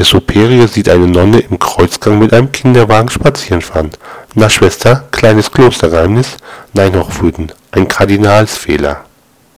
Der Superior sieht eine Nonne im Kreuzgang mit einem Kinderwagen spazierenfahren. Na, Schwester, kleines Klostergeheimnis? Nein, Hochwürden, ein Kardinalsfehler